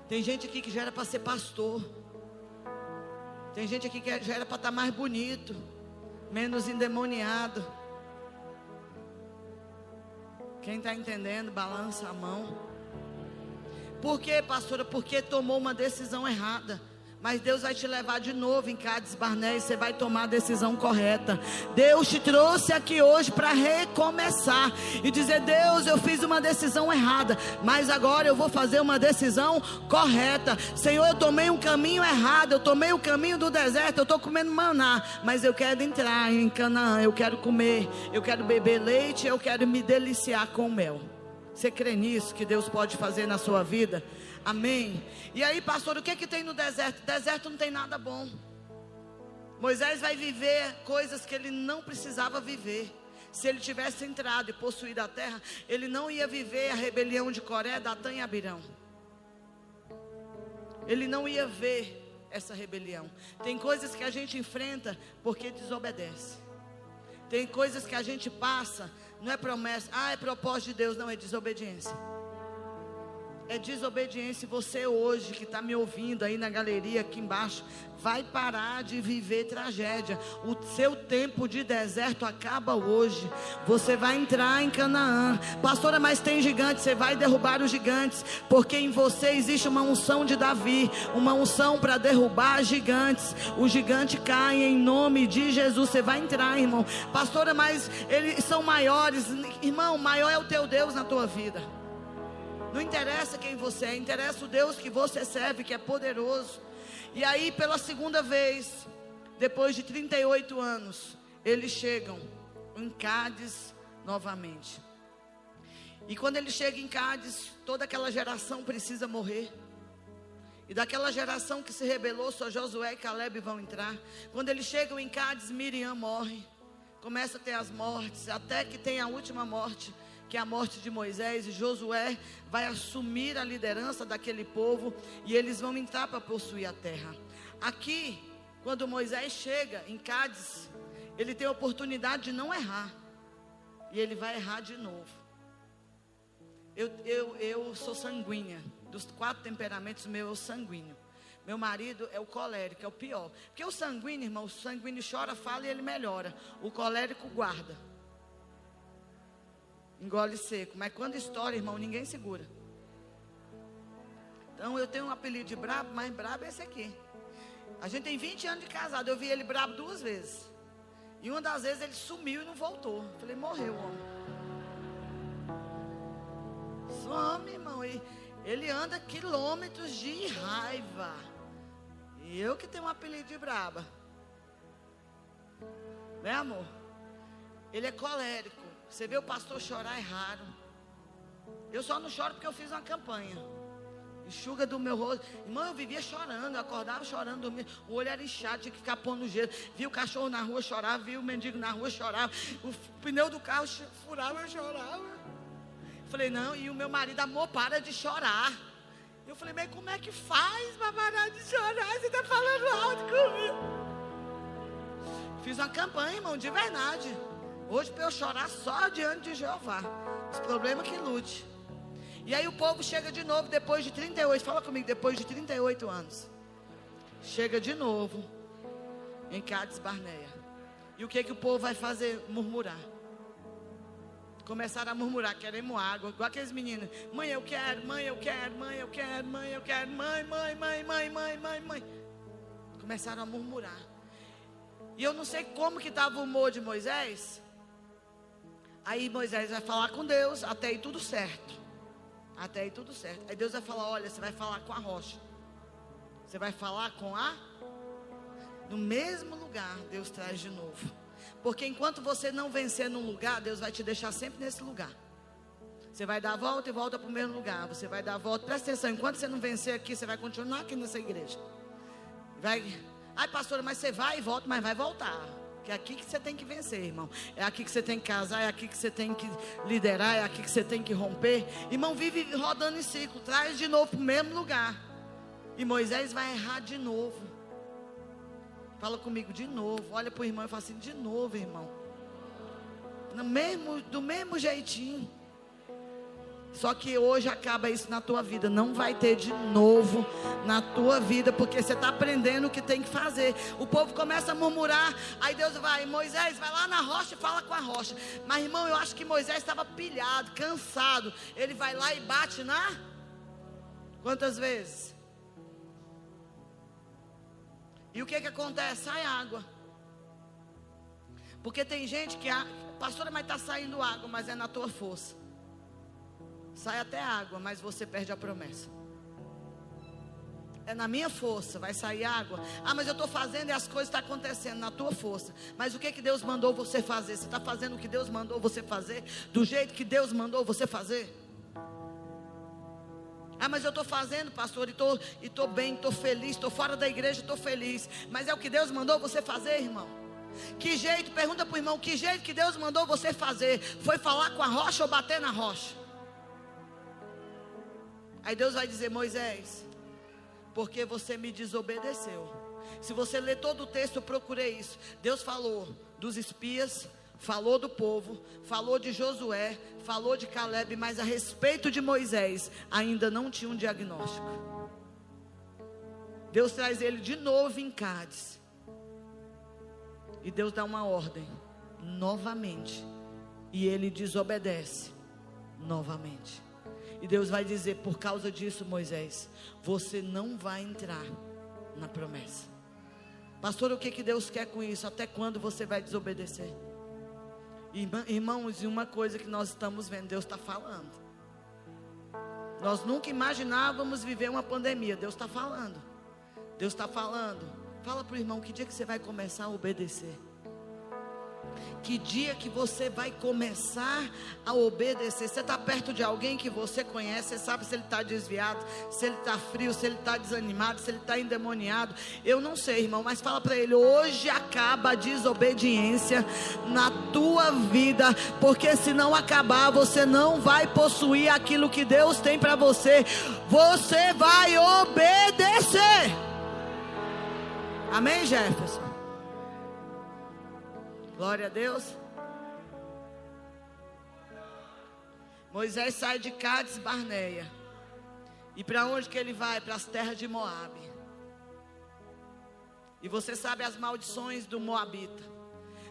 Tem gente aqui que já era para ser pastor. Tem gente aqui que já era para estar tá mais bonito, menos endemoniado. Quem está entendendo, balança a mão. Por quê, pastora? Porque tomou uma decisão errada. Mas Deus vai te levar de novo em Cádiz Barné e você vai tomar a decisão correta. Deus te trouxe aqui hoje para recomeçar e dizer: Deus, eu fiz uma decisão errada, mas agora eu vou fazer uma decisão correta. Senhor, eu tomei um caminho errado, eu tomei o caminho do deserto, eu estou comendo maná, mas eu quero entrar em Canaã, eu quero comer, eu quero beber leite, eu quero me deliciar com mel. Você crê nisso que Deus pode fazer na sua vida? Amém. E aí, pastor, o que, que tem no deserto? Deserto não tem nada bom. Moisés vai viver coisas que ele não precisava viver. Se ele tivesse entrado e possuído a terra, ele não ia viver a rebelião de Coré, Datã e Abirão. Ele não ia ver essa rebelião. Tem coisas que a gente enfrenta porque desobedece. Tem coisas que a gente passa, não é promessa, ah, é propósito de Deus, não é desobediência é desobediência. Você hoje que está me ouvindo aí na galeria aqui embaixo, vai parar de viver tragédia. O seu tempo de deserto acaba hoje. Você vai entrar em Canaã. Pastora, mas tem gigantes. Você vai derrubar os gigantes. Porque em você existe uma unção de Davi uma unção para derrubar gigantes. O gigante cai em nome de Jesus. Você vai entrar, irmão. Pastora, mas eles são maiores. Irmão, maior é o teu Deus na tua vida. Não interessa quem você é, interessa o Deus que você serve, que é poderoso. E aí, pela segunda vez, depois de 38 anos, eles chegam em Cádiz novamente. E quando ele chega em Cádiz, toda aquela geração precisa morrer. E daquela geração que se rebelou, só Josué e Caleb vão entrar. Quando eles chegam em Cádiz, Miriam morre. Começa a ter as mortes, até que tem a última morte, que a morte de Moisés. E Josué vai assumir a liderança daquele povo e eles vão entrar para possuir a terra. Aqui, quando Moisés chega em Cádiz, ele tem a oportunidade de não errar. E ele vai errar de novo. Eu, eu, eu sou sanguínea. Dos quatro temperamentos, meu é o sanguíneo. Meu marido é o colérico, é o pior. Porque o sanguíneo, irmão, o sanguíneo chora, fala e ele melhora. O colérico guarda engole seco. Mas quando estoura, irmão, ninguém segura. Então eu tenho um apelido de brabo, mas brabo é esse aqui. A gente tem 20 anos de casado. Eu vi ele brabo duas vezes. E uma das vezes ele sumiu e não voltou. Falei, morreu, homem. Some, irmão. E ele anda quilômetros de raiva. E eu que tenho um apelido de braba. Né, amor? Ele é colérico. Você vê o pastor chorar é raro. Eu só não choro porque eu fiz uma campanha. Enxuga do meu rosto. Irmão, eu vivia chorando, eu acordava chorando, dormia. O olho era inchado, tinha que ficar pondo gelo. Via o cachorro na rua, chorava. Via o mendigo na rua, chorava. O pneu do carro furava, eu chorava. Falei, não, e o meu marido, amor, para de chorar. Eu falei, mas como é que faz para parar de chorar? Você está falando alto comigo. Fiz uma campanha, irmão, de verdade. Hoje para eu chorar só diante de Jeová. Os problemas que lute. E aí o povo chega de novo depois de 38. Fala comigo, depois de 38 anos. Chega de novo em Cádiz Barneia. E o que que o povo vai fazer? Murmurar. Começaram a murmurar, queremos água, igual aqueles meninos. Mãe, eu quero, mãe, eu quero, mãe, eu quero, mãe, eu quero, mãe, mãe, mãe, mãe, mãe, mãe, mãe. Começaram a murmurar. E eu não sei como que estava o humor de Moisés, Aí Moisés vai falar com Deus, até aí tudo certo. Até aí tudo certo. Aí Deus vai falar: olha, você vai falar com a rocha. Você vai falar com a. No mesmo lugar, Deus traz de novo. Porque enquanto você não vencer num lugar, Deus vai te deixar sempre nesse lugar. Você vai dar a volta e volta para o mesmo lugar. Você vai dar a volta. Presta atenção, enquanto você não vencer aqui, você vai continuar aqui nessa igreja. Vai. Ai, pastora, mas você vai e volta, mas vai voltar. Que é aqui que você tem que vencer, irmão. É aqui que você tem que casar, é aqui que você tem que liderar, é aqui que você tem que romper. Irmão, vive rodando em ciclo, traz de novo para o mesmo lugar. E Moisés vai errar de novo. Fala comigo de novo. Olha para o irmão e fala assim: de novo, irmão. No mesmo, do mesmo jeitinho. Só que hoje acaba isso na tua vida. Não vai ter de novo na tua vida, porque você está aprendendo o que tem que fazer. O povo começa a murmurar. Aí Deus vai, Moisés, vai lá na rocha e fala com a rocha. Mas irmão, eu acho que Moisés estava pilhado, cansado. Ele vai lá e bate na. Quantas vezes? E o que que acontece? Sai água. Porque tem gente que, a, pastora, mas está saindo água, mas é na tua força. Sai até água, mas você perde a promessa. É na minha força, vai sair água. Ah, mas eu estou fazendo e as coisas estão acontecendo na tua força. Mas o que, que Deus mandou você fazer? Você está fazendo o que Deus mandou você fazer? Do jeito que Deus mandou você fazer? Ah, mas eu estou fazendo, pastor, e estou e tô bem, estou feliz, estou fora da igreja, estou feliz. Mas é o que Deus mandou você fazer, irmão? Que jeito, pergunta para o irmão, que jeito que Deus mandou você fazer? Foi falar com a rocha ou bater na rocha? Aí Deus vai dizer: Moisés, porque você me desobedeceu. Se você ler todo o texto, procurei isso. Deus falou dos espias, falou do povo, falou de Josué, falou de Caleb, mas a respeito de Moisés ainda não tinha um diagnóstico. Deus traz ele de novo em Cádiz. E Deus dá uma ordem novamente. E ele desobedece novamente. E Deus vai dizer: por causa disso, Moisés, você não vai entrar na promessa. Pastor, o que, que Deus quer com isso? Até quando você vai desobedecer? Irmãos, e uma coisa que nós estamos vendo, Deus está falando. Nós nunca imaginávamos viver uma pandemia, Deus está falando. Deus está falando. Fala para o irmão que dia que você vai começar a obedecer. Que dia que você vai começar a obedecer? Você está perto de alguém que você conhece, você sabe se ele está desviado, se ele está frio, se ele está desanimado, se ele está endemoniado. Eu não sei, irmão, mas fala para ele: hoje acaba a desobediência na tua vida, porque se não acabar, você não vai possuir aquilo que Deus tem para você. Você vai obedecer. Amém, Jefferson? Glória a Deus. Moisés sai de Cádiz Barneia. E para onde que ele vai? Para as terras de Moabe. E você sabe as maldições do Moabita.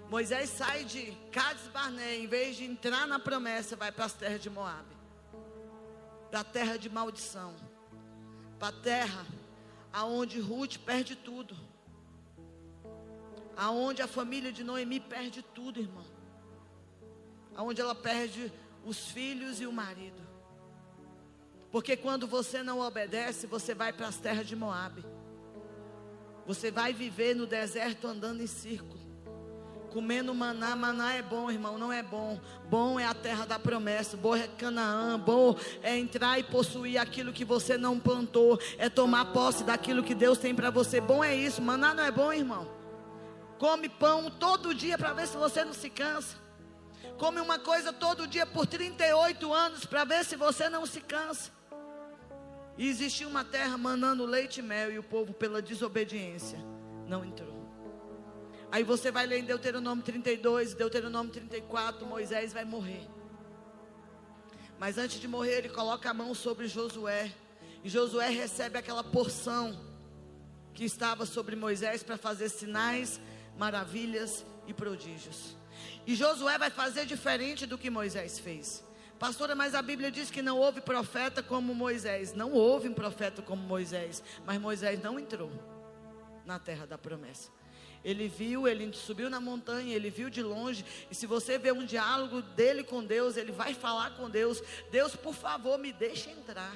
Moisés sai de Cádiz Barneia, em vez de entrar na promessa, vai para as terras de Moabe. Para a terra de maldição. Para a terra aonde Ruth perde tudo aonde a família de Noemi perde tudo, irmão. Aonde ela perde os filhos e o marido. Porque quando você não obedece, você vai para as terras de Moabe. Você vai viver no deserto andando em círculo. Comendo maná, maná é bom, irmão, não é bom. Bom é a terra da promessa, bom é Canaã, bom é entrar e possuir aquilo que você não plantou, é tomar posse daquilo que Deus tem para você. Bom é isso, maná não é bom, irmão. Come pão todo dia para ver se você não se cansa. Come uma coisa todo dia por 38 anos para ver se você não se cansa. E existia uma terra manando leite e mel e o povo, pela desobediência, não entrou. Aí você vai ler em Deuteronômio 32, Deuteronômio 34, Moisés vai morrer. Mas antes de morrer, ele coloca a mão sobre Josué. E Josué recebe aquela porção que estava sobre Moisés para fazer sinais maravilhas e prodígios. E Josué vai fazer diferente do que Moisés fez. Pastora, mas a Bíblia diz que não houve profeta como Moisés. Não houve um profeta como Moisés. Mas Moisés não entrou na terra da promessa. Ele viu, ele subiu na montanha, ele viu de longe. E se você vê um diálogo dele com Deus, ele vai falar com Deus: Deus, por favor, me deixe entrar.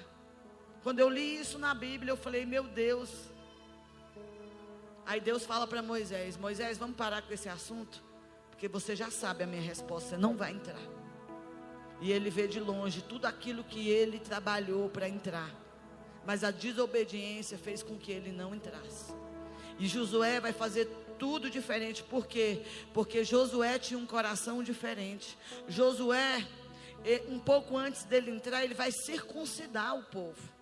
Quando eu li isso na Bíblia, eu falei: Meu Deus, Aí Deus fala para Moisés: Moisés, vamos parar com esse assunto, porque você já sabe a minha resposta, você não vai entrar. E ele vê de longe tudo aquilo que ele trabalhou para entrar, mas a desobediência fez com que ele não entrasse. E Josué vai fazer tudo diferente, por quê? Porque Josué tinha um coração diferente. Josué, um pouco antes dele entrar, ele vai circuncidar o povo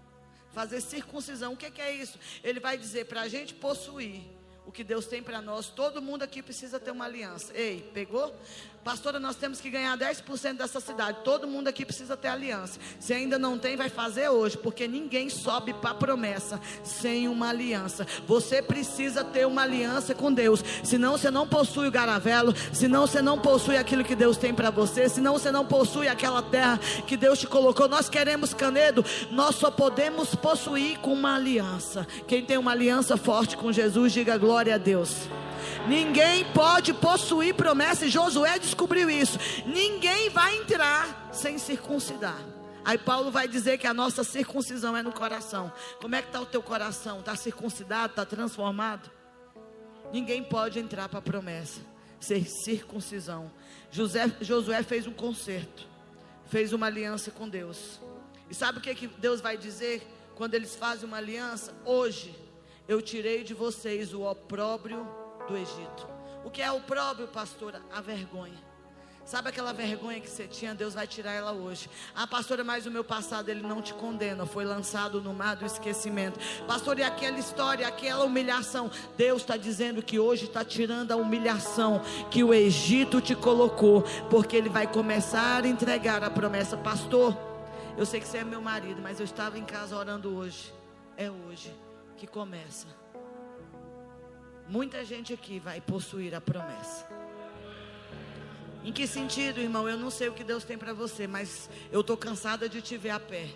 fazer circuncisão. O que, que é isso? Ele vai dizer para a gente possuir o que Deus tem para nós. Todo mundo aqui precisa ter uma aliança. Ei, pegou? Pastora, nós temos que ganhar 10% dessa cidade. Todo mundo aqui precisa ter aliança. Se ainda não tem, vai fazer hoje, porque ninguém sobe para a promessa sem uma aliança. Você precisa ter uma aliança com Deus. Senão você não possui o garavelo, senão você não possui aquilo que Deus tem para você, senão você não possui aquela terra que Deus te colocou. Nós queremos canedo, nós só podemos possuir com uma aliança. Quem tem uma aliança forte com Jesus, diga glória a Deus. Ninguém pode possuir promessa, e Josué descobriu isso. Ninguém vai entrar sem circuncidar. Aí Paulo vai dizer que a nossa circuncisão é no coração. Como é que está o teu coração? Está circuncidado? Está transformado? Ninguém pode entrar para a promessa. Ser circuncisão. José, Josué fez um concerto. Fez uma aliança com Deus. E sabe o que, que Deus vai dizer quando eles fazem uma aliança? Hoje eu tirei de vocês o opróbrio do Egito. O que é o próprio pastor? A vergonha. Sabe aquela vergonha que você tinha? Deus vai tirar ela hoje. Ah, pastora, mas o meu passado ele não te condena. Foi lançado no mar do esquecimento. Pastor, e aquela história, aquela humilhação. Deus está dizendo que hoje está tirando a humilhação que o Egito te colocou. Porque ele vai começar a entregar a promessa. Pastor, eu sei que você é meu marido, mas eu estava em casa orando hoje. É hoje que começa. Muita gente aqui vai possuir a promessa. Em que sentido, irmão? Eu não sei o que Deus tem para você, mas eu estou cansada de te ver a pé.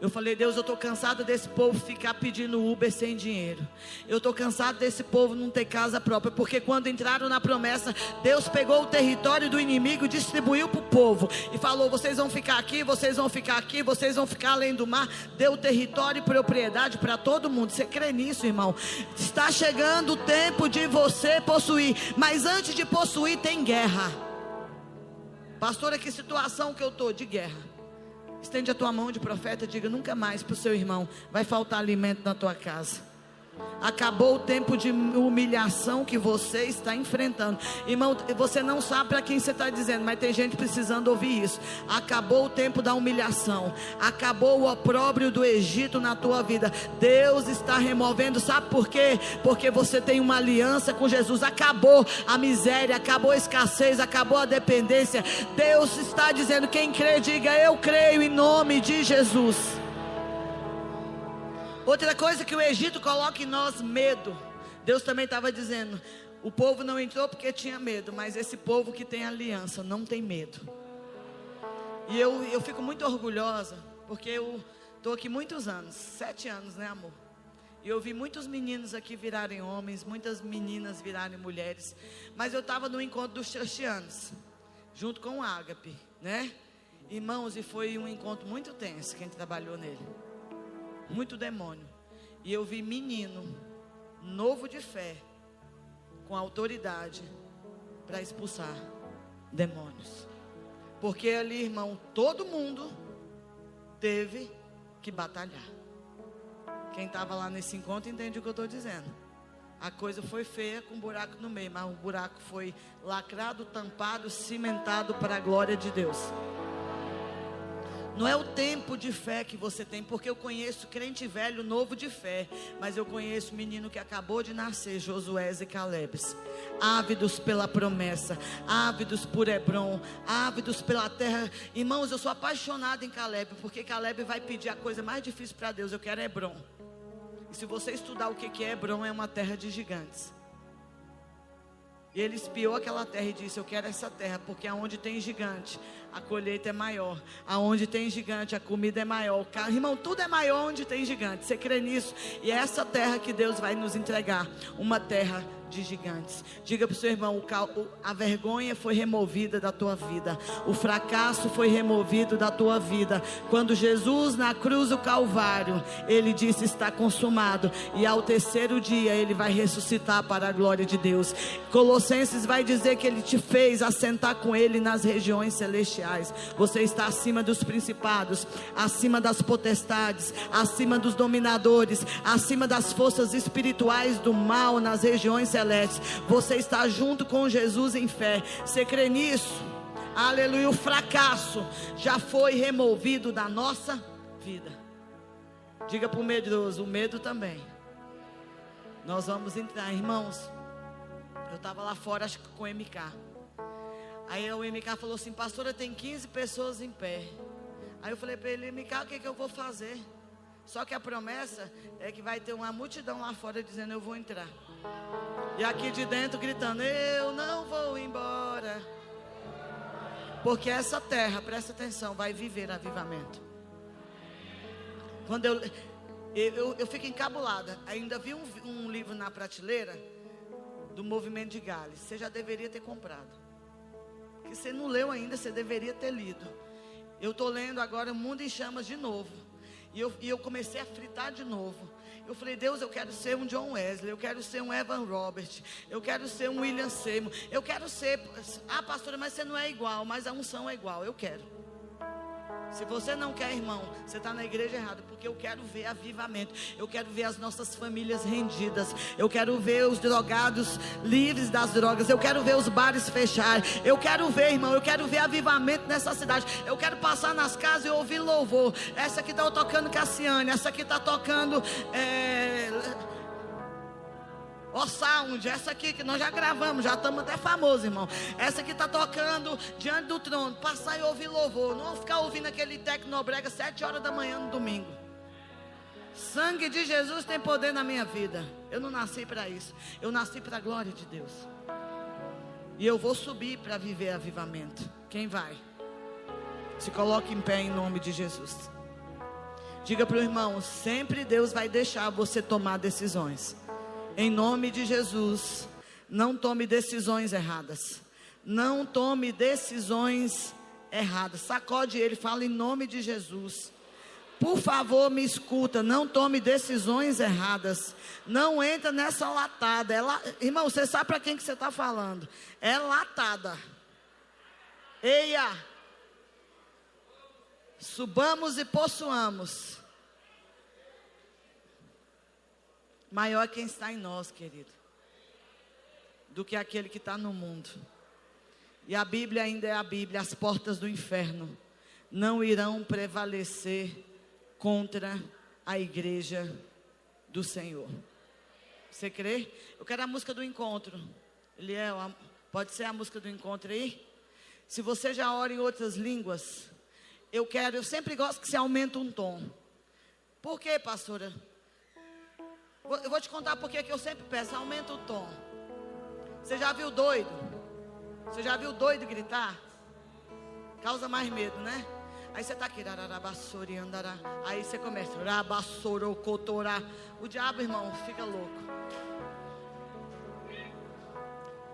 Eu falei, Deus, eu estou cansada desse povo ficar pedindo Uber sem dinheiro. Eu estou cansado desse povo não ter casa própria. Porque quando entraram na promessa, Deus pegou o território do inimigo e distribuiu para o povo. E falou: vocês vão ficar aqui, vocês vão ficar aqui, vocês vão ficar além do mar. Deu território e propriedade para todo mundo. Você crê nisso, irmão? Está chegando o tempo de você possuir. Mas antes de possuir, tem guerra. Pastora, que situação que eu estou de guerra. Estende a tua mão de profeta e diga: nunca mais para o seu irmão vai faltar alimento na tua casa. Acabou o tempo de humilhação que você está enfrentando. Irmão, você não sabe para quem você está dizendo, mas tem gente precisando ouvir isso. Acabou o tempo da humilhação. Acabou o opróbrio do Egito na tua vida. Deus está removendo, sabe por quê? Porque você tem uma aliança com Jesus. Acabou a miséria, acabou a escassez, acabou a dependência. Deus está dizendo: quem crê, diga eu creio em nome de Jesus. Outra coisa que o Egito coloca em nós, medo. Deus também estava dizendo: o povo não entrou porque tinha medo, mas esse povo que tem aliança não tem medo. E eu, eu fico muito orgulhosa, porque eu estou aqui muitos anos sete anos, né, amor? E eu vi muitos meninos aqui virarem homens, muitas meninas virarem mulheres. Mas eu estava no encontro dos cristianos, junto com o Ágape, né? Irmãos, e foi um encontro muito tenso quem trabalhou nele muito demônio. E eu vi menino, novo de fé, com autoridade para expulsar demônios. Porque ali, irmão, todo mundo teve que batalhar. Quem estava lá nesse encontro entende o que eu estou dizendo. A coisa foi feia com um buraco no meio, mas o buraco foi lacrado, tampado, cimentado para a glória de Deus. Não é o tempo de fé que você tem, porque eu conheço crente velho novo de fé, mas eu conheço menino que acabou de nascer, Josué e Calebes, ávidos pela promessa, ávidos por Hebron, ávidos pela terra. Irmãos, eu sou apaixonado em Caleb, porque Caleb vai pedir a coisa mais difícil para Deus, eu quero Hebron. E se você estudar o que é Hebron, é uma terra de gigantes. E ele espiou aquela terra e disse: Eu quero essa terra, porque aonde tem gigante, a colheita é maior. Aonde tem gigante, a comida é maior. Irmão, tudo é maior onde tem gigante. Você crê nisso? E é essa terra que Deus vai nos entregar uma terra de gigantes. Diga para o seu irmão: a vergonha foi removida da tua vida, o fracasso foi removido da tua vida. Quando Jesus na cruz do Calvário, ele disse: Está consumado, e ao terceiro dia ele vai ressuscitar para a glória de Deus. Colossenses vai dizer que ele te fez assentar com ele nas regiões celestiais. Você está acima dos principados, acima das potestades, acima dos dominadores, acima das forças espirituais do mal nas regiões celestiais celeste. Você está junto com Jesus em fé. Você crê nisso? Aleluia. O fracasso já foi removido da nossa vida. Diga para o medroso: o medo também. Nós vamos entrar, irmãos. Eu estava lá fora, acho que com o MK. Aí o MK falou assim: Pastora, tem 15 pessoas em pé. Aí eu falei para ele: MK, o que, que eu vou fazer? Só que a promessa é que vai ter uma multidão lá fora dizendo: Eu vou entrar. E aqui de dentro gritando: Eu não vou embora. Porque essa terra, presta atenção, vai viver avivamento. Quando eu, eu, eu fico encabulada. Ainda vi um, um livro na prateleira do movimento de Gales. Você já deveria ter comprado. Que você não leu ainda, você deveria ter lido. Eu estou lendo agora O Mundo em Chamas de novo. E eu, e eu comecei a fritar de novo. Eu falei, Deus, eu quero ser um John Wesley, eu quero ser um Evan Robert, eu quero ser um William Seymour, eu quero ser. Ah, pastora, mas você não é igual, mas a unção é igual, eu quero. Se você não quer, irmão, você está na igreja errada, porque eu quero ver avivamento, eu quero ver as nossas famílias rendidas, eu quero ver os drogados livres das drogas, eu quero ver os bares fecharem, eu quero ver, irmão, eu quero ver avivamento nessa cidade, eu quero passar nas casas e ouvir louvor. Essa aqui está tocando Cassiane, essa aqui está tocando. É Ó Sound, essa aqui que nós já gravamos, já estamos até famosos, irmão. Essa aqui está tocando diante do trono. Passar e ouvir louvor. Não ficar ouvindo aquele tecnobrega sete horas da manhã no domingo. Sangue de Jesus tem poder na minha vida. Eu não nasci para isso. Eu nasci para a glória de Deus. E eu vou subir para viver avivamento. Quem vai? Se coloque em pé em nome de Jesus. Diga para o irmão: sempre Deus vai deixar você tomar decisões. Em nome de Jesus, não tome decisões erradas. Não tome decisões erradas. Sacode ele, fala em nome de Jesus. Por favor, me escuta, não tome decisões erradas. Não entra nessa latada. É la... Irmão, você sabe para quem que você está falando? É latada. Eia! Subamos e possuamos. Maior é quem está em nós, querido, do que aquele que está no mundo. E a Bíblia ainda é a Bíblia, as portas do inferno não irão prevalecer contra a igreja do Senhor. Você crê? Eu quero a música do encontro. Eliel, pode ser a música do encontro aí? Se você já ora em outras línguas, eu quero, eu sempre gosto que você aumente um tom. Por quê, pastora? Eu vou te contar porque que eu sempre peço, aumenta o tom. Você já viu doido? Você já viu doido gritar? Causa mais medo, né? Aí você está aqui, aí você começa, o diabo, irmão, fica louco.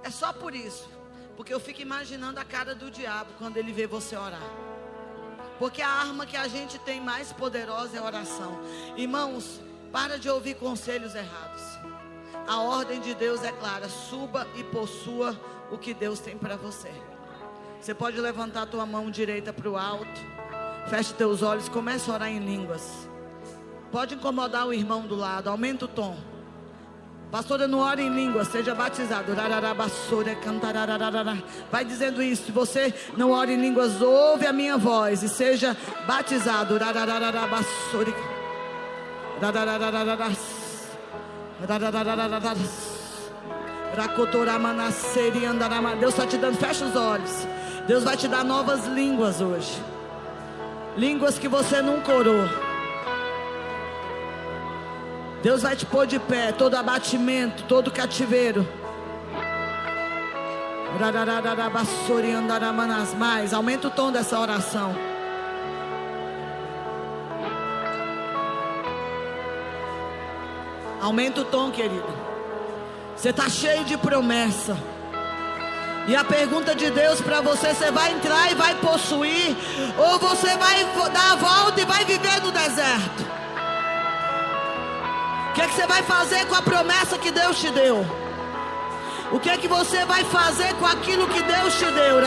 É só por isso, porque eu fico imaginando a cara do diabo quando ele vê você orar. Porque a arma que a gente tem mais poderosa é a oração. Irmãos, para de ouvir conselhos errados. A ordem de Deus é clara: suba e possua o que Deus tem para você. Você pode levantar a tua mão direita para o alto, feche teus olhos, comece a orar em línguas. Pode incomodar o irmão do lado, aumenta o tom. Pastora, não ore em línguas, seja batizado. Vai dizendo isso. Se você não ora em línguas, ouve a minha voz e seja batizado. Deus está te dando, fecha os olhos. Deus vai te dar novas línguas hoje. Línguas que você nunca orou. Deus vai te pôr de pé, todo abatimento, todo cativeiro. Mais, aumenta o tom dessa oração. Aumenta o tom, querido. Você está cheio de promessa. E a pergunta de Deus para você: você vai entrar e vai possuir, ou você vai dar a volta e vai viver no deserto? O que, é que você vai fazer com a promessa que Deus te deu? O que é que você vai fazer com aquilo que Deus te deu?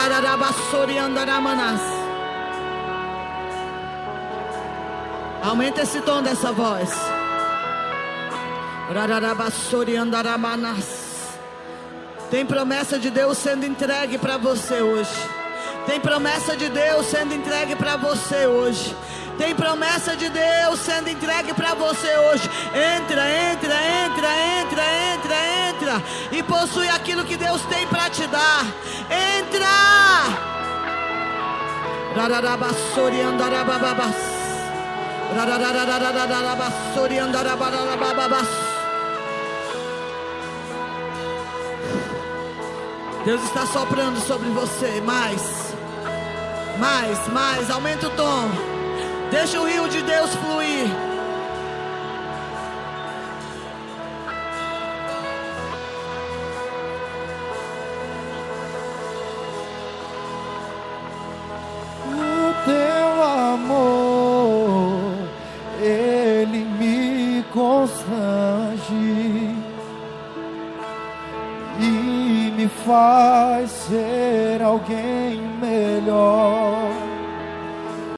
Aumenta esse tom dessa voz. Tem promessa de Deus sendo entregue para você hoje. Tem promessa de Deus sendo entregue para você hoje. Tem promessa de Deus sendo entregue para você hoje. Entra, entra, entra, entra, entra, entra. E possui aquilo que Deus tem para te dar. Entra! Rararabassori andarabababas. Deus está soprando sobre você. Mais, mais, mais. Aumenta o tom. Deixa o rio de Deus fluir.